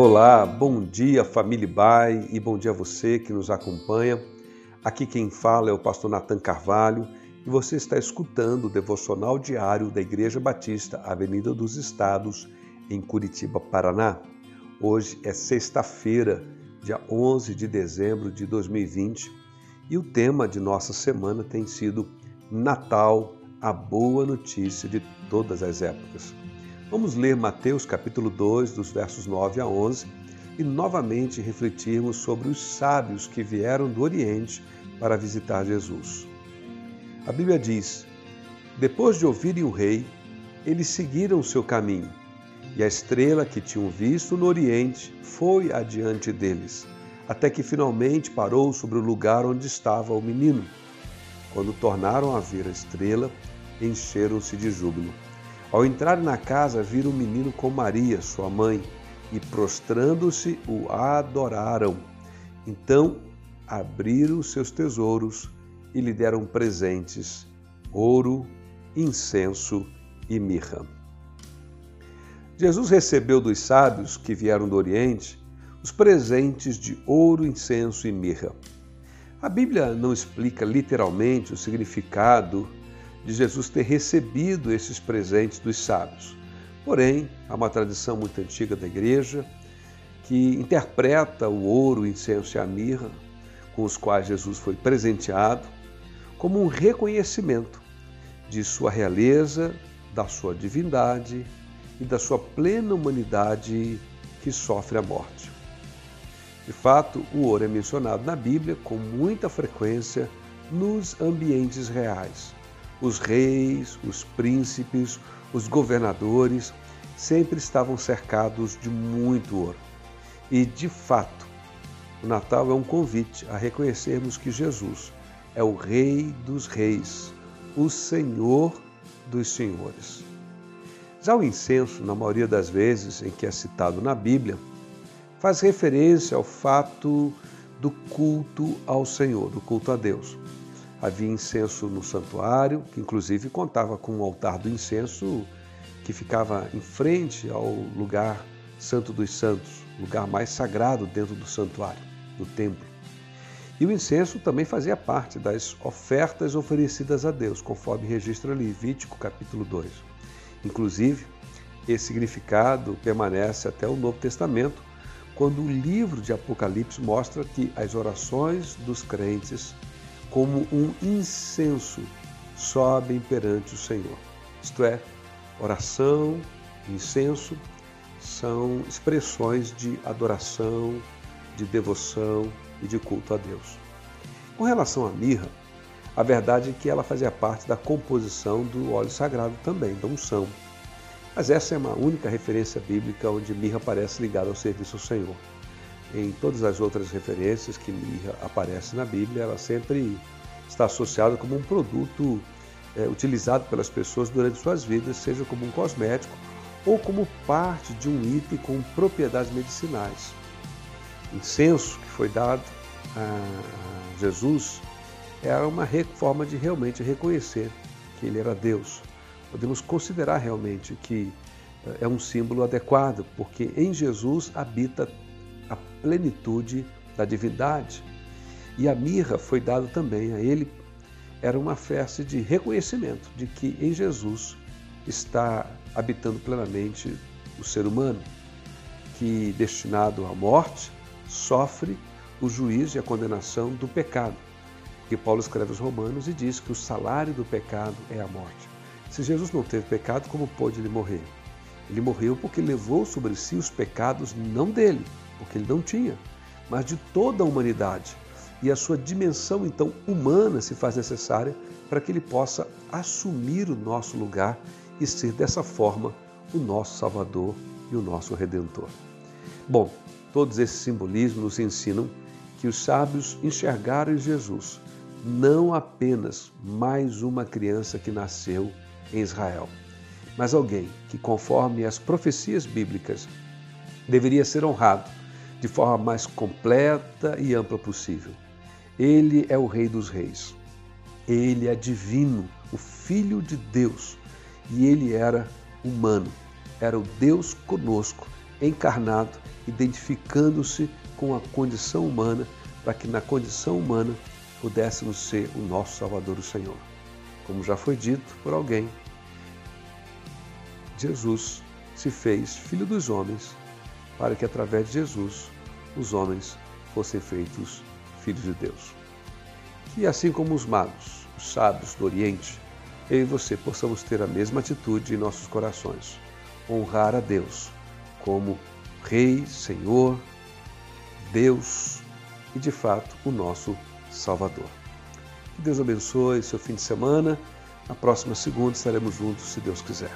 Olá, bom dia família Bai e bom dia a você que nos acompanha. Aqui quem fala é o pastor Natan Carvalho e você está escutando o devocional diário da Igreja Batista Avenida dos Estados em Curitiba, Paraná. Hoje é sexta-feira, dia 11 de dezembro de 2020 e o tema de nossa semana tem sido Natal, a boa notícia de todas as épocas. Vamos ler Mateus capítulo 2, dos versos 9 a 11, e novamente refletirmos sobre os sábios que vieram do Oriente para visitar Jesus. A Bíblia diz: Depois de ouvirem o rei, eles seguiram seu caminho, e a estrela que tinham visto no Oriente foi adiante deles, até que finalmente parou sobre o lugar onde estava o menino. Quando tornaram a ver a estrela, encheram-se de júbilo. Ao entrarem na casa, viram o menino com Maria, sua mãe, e prostrando-se, o adoraram. Então abriram seus tesouros e lhe deram presentes: ouro, incenso e mirra. Jesus recebeu dos sábios que vieram do Oriente os presentes de ouro, incenso e mirra. A Bíblia não explica literalmente o significado de Jesus ter recebido esses presentes dos sábios. Porém, há uma tradição muito antiga da igreja que interpreta o ouro, o incenso e a mirra com os quais Jesus foi presenteado como um reconhecimento de sua realeza, da sua divindade e da sua plena humanidade que sofre a morte. De fato, o ouro é mencionado na Bíblia com muita frequência nos ambientes reais, os reis, os príncipes, os governadores sempre estavam cercados de muito ouro. E, de fato, o Natal é um convite a reconhecermos que Jesus é o Rei dos Reis, o Senhor dos Senhores. Já o incenso, na maioria das vezes em que é citado na Bíblia, faz referência ao fato do culto ao Senhor, do culto a Deus. Havia incenso no santuário, que inclusive contava com um altar do incenso que ficava em frente ao lugar Santo dos Santos, lugar mais sagrado dentro do santuário, do templo. E o incenso também fazia parte das ofertas oferecidas a Deus, conforme registra Levítico capítulo 2. Inclusive, esse significado permanece até o Novo Testamento, quando o livro de Apocalipse mostra que as orações dos crentes como um incenso sobem perante o Senhor. Isto é, oração, incenso são expressões de adoração, de devoção e de culto a Deus. Com relação à mirra, a verdade é que ela fazia parte da composição do óleo sagrado também, da unção. Mas essa é uma única referência bíblica onde mirra aparece ligada ao serviço ao Senhor em todas as outras referências que mirra aparece na Bíblia, ela sempre está associada como um produto é, utilizado pelas pessoas durante suas vidas, seja como um cosmético ou como parte de um item com propriedades medicinais. Incenso que foi dado a Jesus era uma forma de realmente reconhecer que ele era Deus. Podemos considerar realmente que é, é um símbolo adequado, porque em Jesus habita a plenitude da divindade. E a mirra foi dada também a ele, era uma festa de reconhecimento de que em Jesus está habitando plenamente o ser humano, que destinado à morte sofre o juízo e a condenação do pecado. Que Paulo escreve aos Romanos e diz que o salário do pecado é a morte. Se Jesus não teve pecado, como pôde ele morrer? Ele morreu porque levou sobre si os pecados não dele, porque ele não tinha, mas de toda a humanidade. E a sua dimensão, então, humana se faz necessária para que ele possa assumir o nosso lugar e ser dessa forma o nosso Salvador e o nosso Redentor. Bom, todos esses simbolismos nos ensinam que os sábios enxergaram em Jesus não apenas mais uma criança que nasceu em Israel, mas alguém que, conforme as profecias bíblicas, deveria ser honrado de forma mais completa e ampla possível. Ele é o Rei dos Reis. Ele é divino, o Filho de Deus. E ele era humano. Era o Deus conosco, encarnado, identificando-se com a condição humana, para que na condição humana pudéssemos ser o nosso Salvador, o Senhor. Como já foi dito por alguém, Jesus se fez filho dos homens, para que através de Jesus os homens fossem feitos filhos de Deus. Que assim como os magos, os sábios do Oriente, eu e você possamos ter a mesma atitude em nossos corações, honrar a Deus como Rei, Senhor, Deus e de fato o nosso Salvador. Que Deus abençoe seu fim de semana. Na próxima segunda estaremos juntos, se Deus quiser.